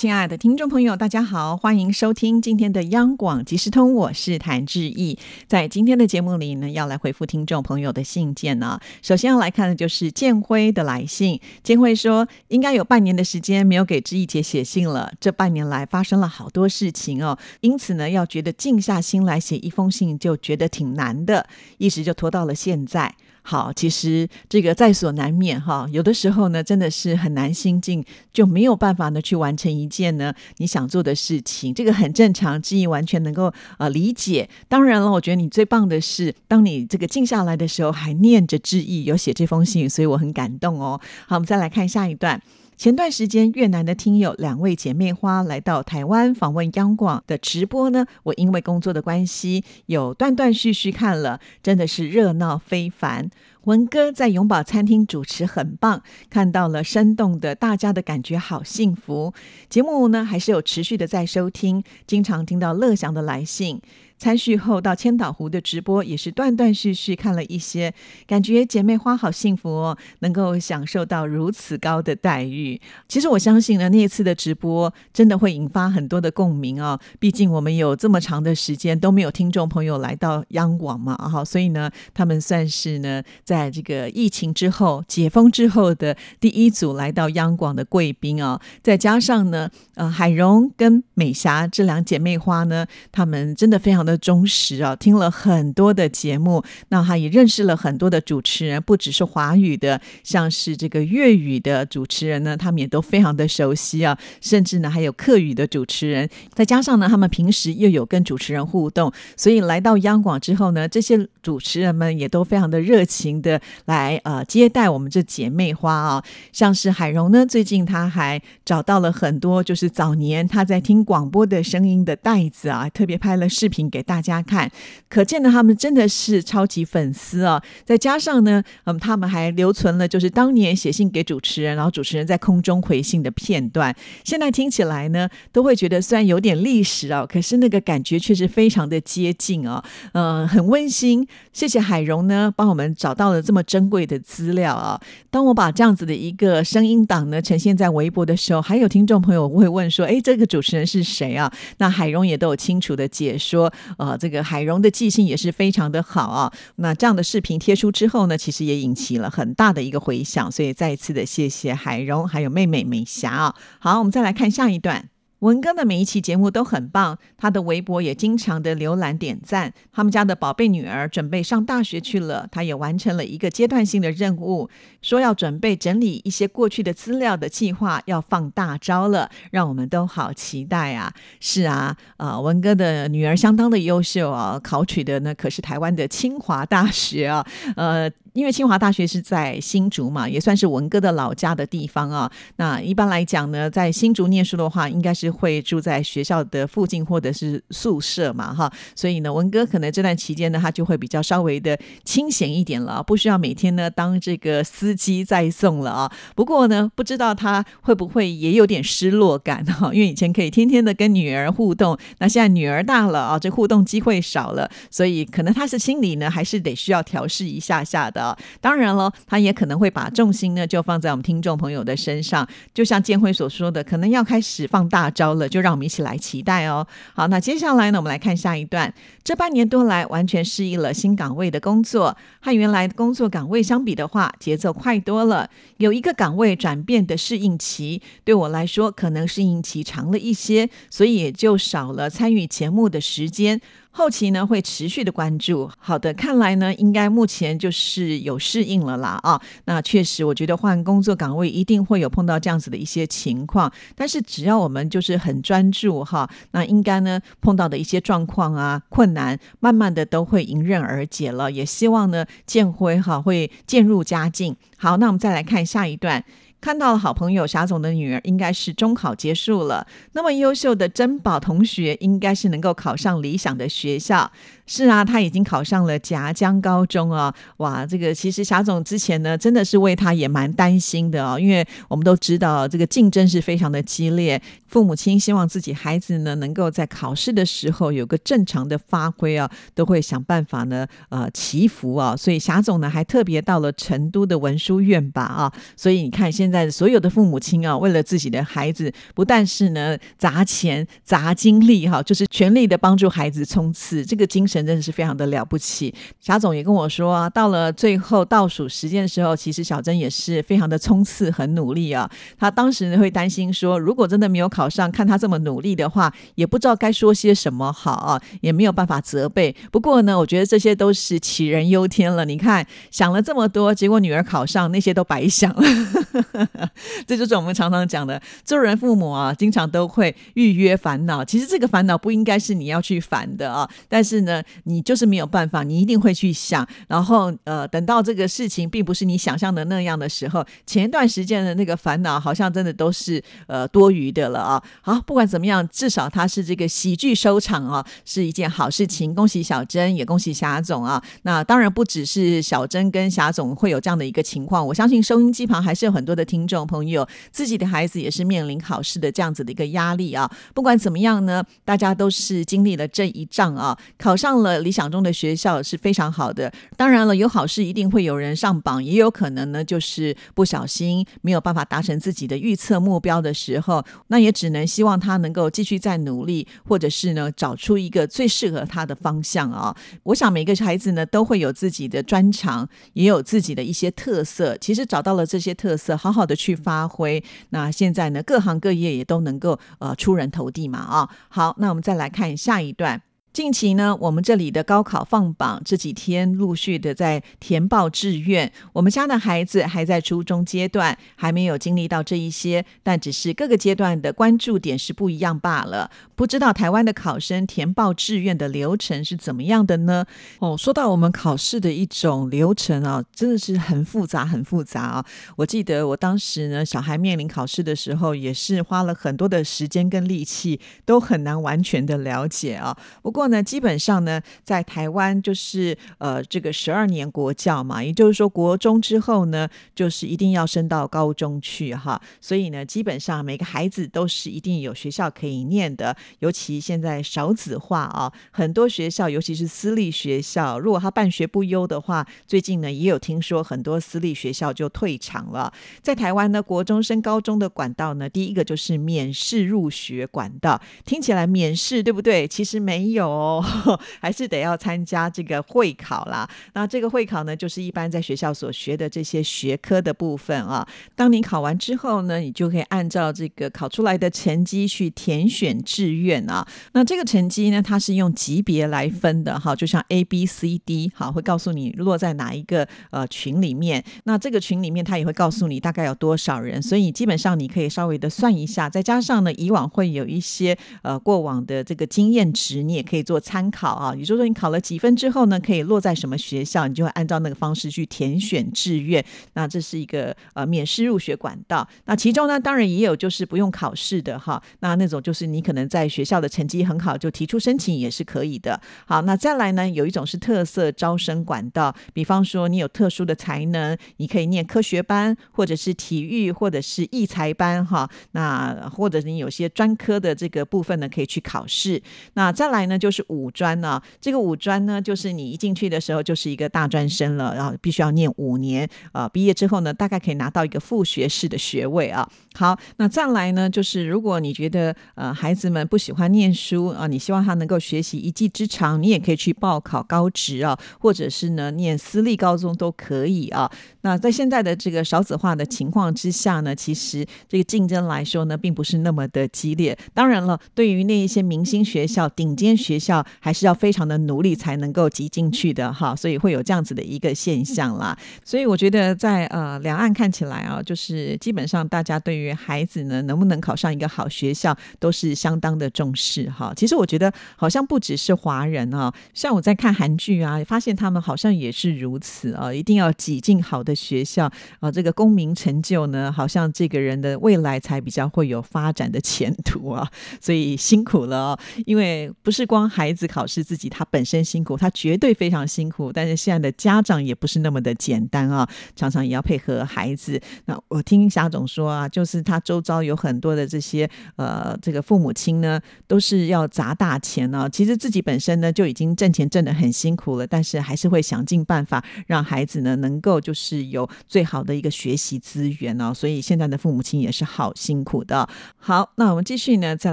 亲爱的听众朋友，大家好，欢迎收听今天的央广即时通，我是谭志毅。在今天的节目里呢，要来回复听众朋友的信件呢。首先要来看的就是建辉的来信。建辉说，应该有半年的时间没有给志毅姐写信了。这半年来发生了好多事情哦，因此呢，要觉得静下心来写一封信，就觉得挺难的，一直就拖到了现在。好，其实这个在所难免哈。有的时候呢，真的是很难心境，就没有办法呢去完成一件呢你想做的事情，这个很正常，知意完全能够呃理解。当然了，我觉得你最棒的是，当你这个静下来的时候，还念着知意，有写这封信，所以我很感动哦。好，我们再来看下一段。前段时间，越南的听友两位姐妹花来到台湾访问央广的直播呢，我因为工作的关系，有断断续续看了，真的是热闹非凡。文哥在永宝餐厅主持很棒，看到了生动的，大家的感觉好幸福。节目呢还是有持续的在收听，经常听到乐祥的来信。参叙后到千岛湖的直播也是断断续续看了一些，感觉姐妹花好幸福哦，能够享受到如此高的待遇。其实我相信呢，那一次的直播真的会引发很多的共鸣啊。毕竟我们有这么长的时间都没有听众朋友来到央广嘛，哈，所以呢，他们算是呢，在这个疫情之后解封之后的第一组来到央广的贵宾啊。再加上呢，呃，海荣跟美霞这两姐妹花呢，她们真的非常的。的忠实啊，听了很多的节目，那他也认识了很多的主持人，不只是华语的，像是这个粤语的主持人呢，他们也都非常的熟悉啊，甚至呢还有客语的主持人，再加上呢他们平时又有跟主持人互动，所以来到央广之后呢，这些主持人们也都非常的热情的来呃接待我们这姐妹花啊，像是海荣呢，最近他还找到了很多就是早年他在听广播的声音的袋子啊，特别拍了视频给。给大家看，可见呢，他们真的是超级粉丝啊！再加上呢，嗯，他们还留存了就是当年写信给主持人，然后主持人在空中回信的片段。现在听起来呢，都会觉得虽然有点历史啊，可是那个感觉却是非常的接近啊，嗯，很温馨。谢谢海荣呢，帮我们找到了这么珍贵的资料啊！当我把这样子的一个声音档呢呈现在微博的时候，还有听众朋友会问说：“哎，这个主持人是谁啊？”那海荣也都有清楚的解说。呃，这个海荣的记性也是非常的好啊。那这样的视频贴出之后呢，其实也引起了很大的一个回响，所以再一次的谢谢海荣还有妹妹美霞啊。好，我们再来看下一段。文哥的每一期节目都很棒，他的微博也经常的浏览点赞。他们家的宝贝女儿准备上大学去了，他也完成了一个阶段性的任务，说要准备整理一些过去的资料的计划要放大招了，让我们都好期待啊！是啊，呃，文哥的女儿相当的优秀啊，考取的呢可是台湾的清华大学啊，呃。因为清华大学是在新竹嘛，也算是文哥的老家的地方啊。那一般来讲呢，在新竹念书的话，应该是会住在学校的附近或者是宿舍嘛，哈。所以呢，文哥可能这段期间呢，他就会比较稍微的清闲一点了，不需要每天呢当这个司机载送了啊。不过呢，不知道他会不会也有点失落感哈？因为以前可以天天的跟女儿互动，那现在女儿大了啊，这互动机会少了，所以可能他是心里呢，还是得需要调试一下下的。当然了，他也可能会把重心呢就放在我们听众朋友的身上，就像建辉所说的，可能要开始放大招了，就让我们一起来期待哦。好，那接下来呢，我们来看下一段。这半年多来，完全适应了新岗位的工作，和原来工作岗位相比的话，节奏快多了。有一个岗位转变的适应期，对我来说可能适应期长了一些，所以也就少了参与节目的时间。后期呢会持续的关注。好的，看来呢应该目前就是有适应了啦啊。那确实，我觉得换工作岗位一定会有碰到这样子的一些情况。但是只要我们就是很专注哈，那应该呢碰到的一些状况啊困难，慢慢的都会迎刃而解了。也希望呢建辉哈会渐入佳境。好，那我们再来看下一段。看到了好朋友霞总的女儿应该是中考结束了，那么优秀的珍宝同学应该是能够考上理想的学校。是啊，他已经考上了夹江高中啊！哇，这个其实霞总之前呢，真的是为他也蛮担心的哦，因为我们都知道这个竞争是非常的激烈，父母亲希望自己孩子呢能够在考试的时候有个正常的发挥啊，都会想办法呢呃祈福啊，所以霞总呢还特别到了成都的文殊院吧啊，所以你看现在所有的父母亲啊，为了自己的孩子，不但是呢砸钱砸精力哈，就是全力的帮助孩子冲刺，这个精神。真的是非常的了不起。霞总也跟我说啊，到了最后倒数时间的时候，其实小珍也是非常的冲刺，很努力啊。他当时呢会担心说，如果真的没有考上，看他这么努力的话，也不知道该说些什么好啊，也没有办法责备。不过呢，我觉得这些都是杞人忧天了。你看，想了这么多，结果女儿考上，那些都白想了。这就是我们常常讲的，做人父母啊，经常都会预约烦恼。其实这个烦恼不应该是你要去烦的啊，但是呢。你就是没有办法，你一定会去想，然后呃，等到这个事情并不是你想象的那样的时候，前一段时间的那个烦恼好像真的都是呃多余的了啊。好，不管怎么样，至少它是这个喜剧收场啊，是一件好事情。恭喜小珍，也恭喜霞总啊。那当然不只是小珍跟霞总会有这样的一个情况，我相信收音机旁还是有很多的听众朋友，自己的孩子也是面临考试的这样子的一个压力啊。不管怎么样呢，大家都是经历了这一仗啊，考上。了理想中的学校是非常好的，当然了，有好事一定会有人上榜，也有可能呢，就是不小心没有办法达成自己的预测目标的时候，那也只能希望他能够继续再努力，或者是呢，找出一个最适合他的方向啊。我想每个孩子呢都会有自己的专长，也有自己的一些特色。其实找到了这些特色，好好好的去发挥，那现在呢，各行各业也都能够呃出人头地嘛啊。好，那我们再来看下一段。近期呢，我们这里的高考放榜，这几天陆续的在填报志愿。我们家的孩子还在初中阶段，还没有经历到这一些，但只是各个阶段的关注点是不一样罢了。不知道台湾的考生填报志愿的流程是怎么样的呢？哦，说到我们考试的一种流程啊，真的是很复杂，很复杂啊。我记得我当时呢，小孩面临考试的时候，也是花了很多的时间跟力气，都很难完全的了解啊。不过，过呢，基本上呢，在台湾就是呃，这个十二年国教嘛，也就是说，国中之后呢，就是一定要升到高中去哈。所以呢，基本上每个孩子都是一定有学校可以念的。尤其现在少子化啊，很多学校，尤其是私立学校，如果他办学不优的话，最近呢也有听说很多私立学校就退场了。在台湾呢，国中升高中的管道呢，第一个就是免试入学管道，听起来免试对不对？其实没有。哦，还是得要参加这个会考啦。那这个会考呢，就是一般在学校所学的这些学科的部分啊。当你考完之后呢，你就可以按照这个考出来的成绩去填选志愿啊。那这个成绩呢，它是用级别来分的哈，就像 A、B、C、D，好，会告诉你落在哪一个呃群里面。那这个群里面，它也会告诉你大概有多少人。所以基本上你可以稍微的算一下，再加上呢，以往会有一些呃过往的这个经验值，你也可以。做参考啊，也就是说，你考了几分之后呢，可以落在什么学校，你就会按照那个方式去填选志愿。那这是一个呃免试入学管道。那其中呢，当然也有就是不用考试的哈。那那种就是你可能在学校的成绩很好，就提出申请也是可以的。好，那再来呢，有一种是特色招生管道，比方说你有特殊的才能，你可以念科学班，或者是体育，或者是艺才班哈。那或者你有些专科的这个部分呢，可以去考试。那再来呢，就就是五专呢，这个五专呢，就是你一进去的时候就是一个大专生了，然后必须要念五年，呃，毕业之后呢，大概可以拿到一个副学士的学位啊。好，那再来呢，就是如果你觉得呃孩子们不喜欢念书啊，你希望他能够学习一技之长，你也可以去报考高职啊，或者是呢念私立高中都可以啊。那在现在的这个少子化的情况之下呢，其实这个竞争来说呢，并不是那么的激烈。当然了，对于那一些明星学校、顶尖学校还是要非常的努力才能够挤进去的哈，所以会有这样子的一个现象啦。所以我觉得在呃两岸看起来啊，就是基本上大家对于孩子呢能不能考上一个好学校都是相当的重视哈。其实我觉得好像不只是华人啊，像我在看韩剧啊，发现他们好像也是如此啊，一定要挤进好的学校啊，这个功名成就呢，好像这个人的未来才比较会有发展的前途啊。所以辛苦了哦，因为不是光孩子考试自己他本身辛苦，他绝对非常辛苦。但是现在的家长也不是那么的简单啊，常常也要配合孩子。那我听霞总说啊，就是他周遭有很多的这些呃，这个父母亲呢，都是要砸大钱呢。其实自己本身呢就已经挣钱挣得很辛苦了，但是还是会想尽办法让孩子呢能够就是有最好的一个学习资源哦。所以现在的父母亲也是好辛苦的。好，那我们继续呢，再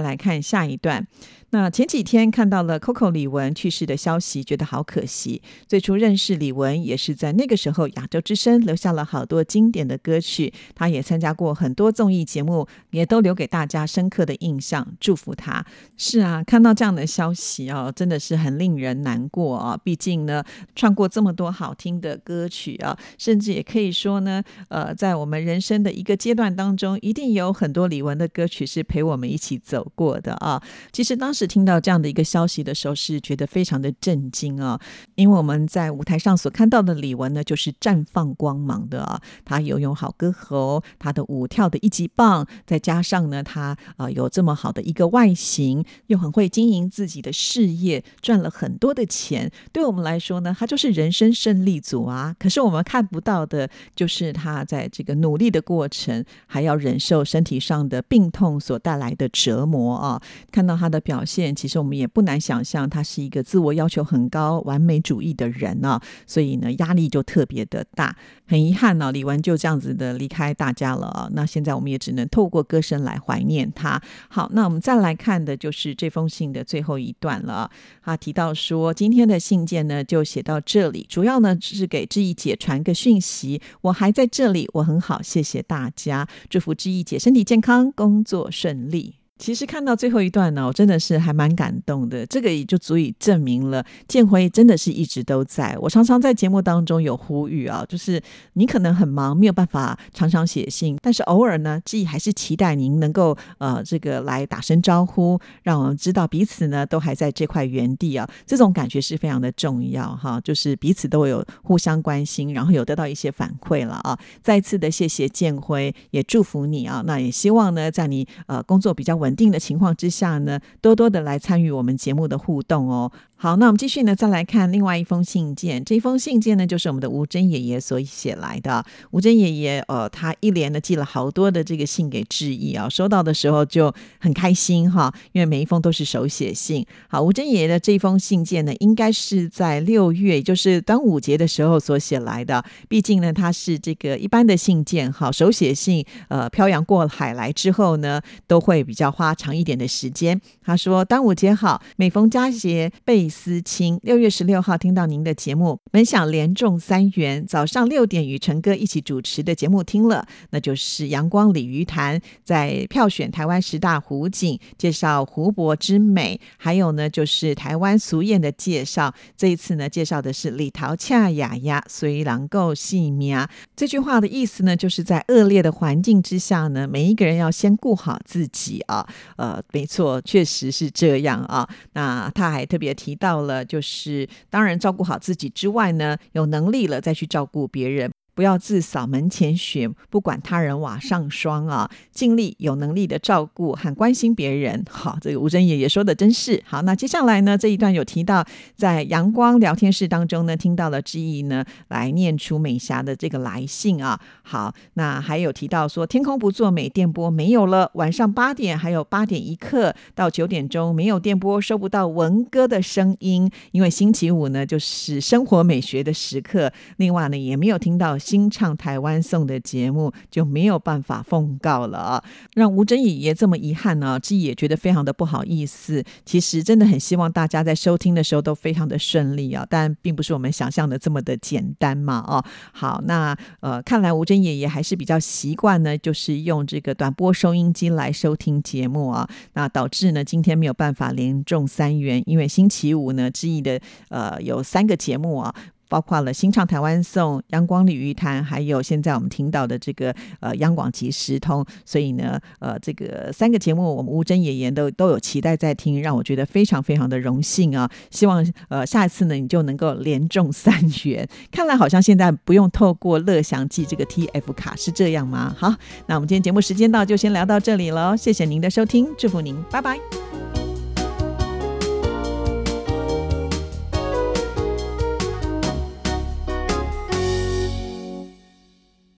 来看下一段。那前几天看到了 Coco 李玟去世的消息，觉得好可惜。最初认识李玟也是在那个时候，亚洲之声留下了好多经典的歌曲。他也参加过很多综艺节目，也都留给大家深刻的印象。祝福他。是啊，看到这样的消息啊，真的是很令人难过啊。毕竟呢，唱过这么多好听的歌曲啊，甚至也可以说呢，呃，在我们人生的一个阶段当中，一定有很多李玟的歌曲是陪我们一起走过的啊。其实当时。是听到这样的一个消息的时候，是觉得非常的震惊啊！因为我们在舞台上所看到的李玟呢，就是绽放光芒的啊。她游泳好歌喉，她的舞跳的一级棒，再加上呢，她啊有这么好的一个外形，又很会经营自己的事业，赚了很多的钱。对我们来说呢，她就是人生胜利组啊。可是我们看不到的，就是她在这个努力的过程，还要忍受身体上的病痛所带来的折磨啊。看到她的表。现其实我们也不难想象，他是一个自我要求很高、完美主义的人呢，所以呢压力就特别的大。很遗憾呢，李玟就这样子的离开大家了啊。那现在我们也只能透过歌声来怀念他。好，那我们再来看的就是这封信的最后一段了。他提到说，今天的信件呢就写到这里，主要呢是给志毅姐传个讯息，我还在这里，我很好，谢谢大家，祝福志毅姐身体健康，工作顺利。其实看到最后一段呢，我真的是还蛮感动的。这个也就足以证明了建辉真的是一直都在。我常常在节目当中有呼吁啊，就是你可能很忙，没有办法常常写信，但是偶尔呢，志毅还是期待您能够呃这个来打声招呼，让我们知道彼此呢都还在这块原地啊。这种感觉是非常的重要哈，就是彼此都有互相关心，然后有得到一些反馈了啊。再次的谢谢建辉，也祝福你啊。那也希望呢，在你呃工作比较稳。稳定的情况之下呢，多多的来参与我们节目的互动哦。好，那我们继续呢，再来看另外一封信件。这封信件呢，就是我们的吴珍爷爷所写来的。吴珍爷爷，呃，他一连的寄了好多的这个信给志毅啊，收到的时候就很开心哈，因为每一封都是手写信。好，吴珍爷爷的这封信件呢，应该是在六月，也就是端午节的时候所写来的。毕竟呢，他是这个一般的信件，好，手写信，呃，漂洋过海来之后呢，都会比较花长一点的时间。他说：“端午节好，每逢佳节倍。”思亲，六月十六号听到您的节目，本想连中三元。早上六点与陈哥一起主持的节目听了，那就是阳光鲤鱼潭在票选台湾十大湖景，介绍湖泊之美，还有呢就是台湾俗谚的介绍。这一次呢介绍的是李桃恰雅雅虽然够细命。这句话的意思呢，就是在恶劣的环境之下呢，每一个人要先顾好自己啊。呃，没错，确实是这样啊。那他还特别提。到了，就是当然照顾好自己之外呢，有能力了再去照顾别人。不要自扫门前雪，不管他人瓦上霜啊！尽力有能力的照顾和关心别人。好，这个吴珍爷爷说的真是好。那接下来呢，这一段有提到在阳光聊天室当中呢，听到了志毅呢来念出美霞的这个来信啊。好，那还有提到说天空不作美，电波没有了。晚上八点还有八点一刻到九点钟没有电波，收不到文哥的声音，因为星期五呢就是生活美学的时刻。另外呢，也没有听到。新唱台湾颂的节目就没有办法奉告了啊，让吴珍爷爷这么遗憾呢，自己也觉得非常的不好意思。其实真的很希望大家在收听的时候都非常的顺利啊，但并不是我们想象的这么的简单嘛哦。好，那呃，看来吴珍爷爷还是比较习惯呢，就是用这个短波收音机来收听节目啊，那导致呢今天没有办法连中三元，因为星期五呢，志毅的呃有三个节目啊。包括了新唱台湾颂、阳光鲤鱼潭，还有现在我们听到的这个呃央广即时通，所以呢，呃，这个三个节目，我们吴珍爷爷都都有期待在听，让我觉得非常非常的荣幸啊！希望呃下一次呢，你就能够连中三元。看来好像现在不用透过乐享记这个 TF 卡，是这样吗？好，那我们今天节目时间到，就先聊到这里了，谢谢您的收听，祝福您，拜拜。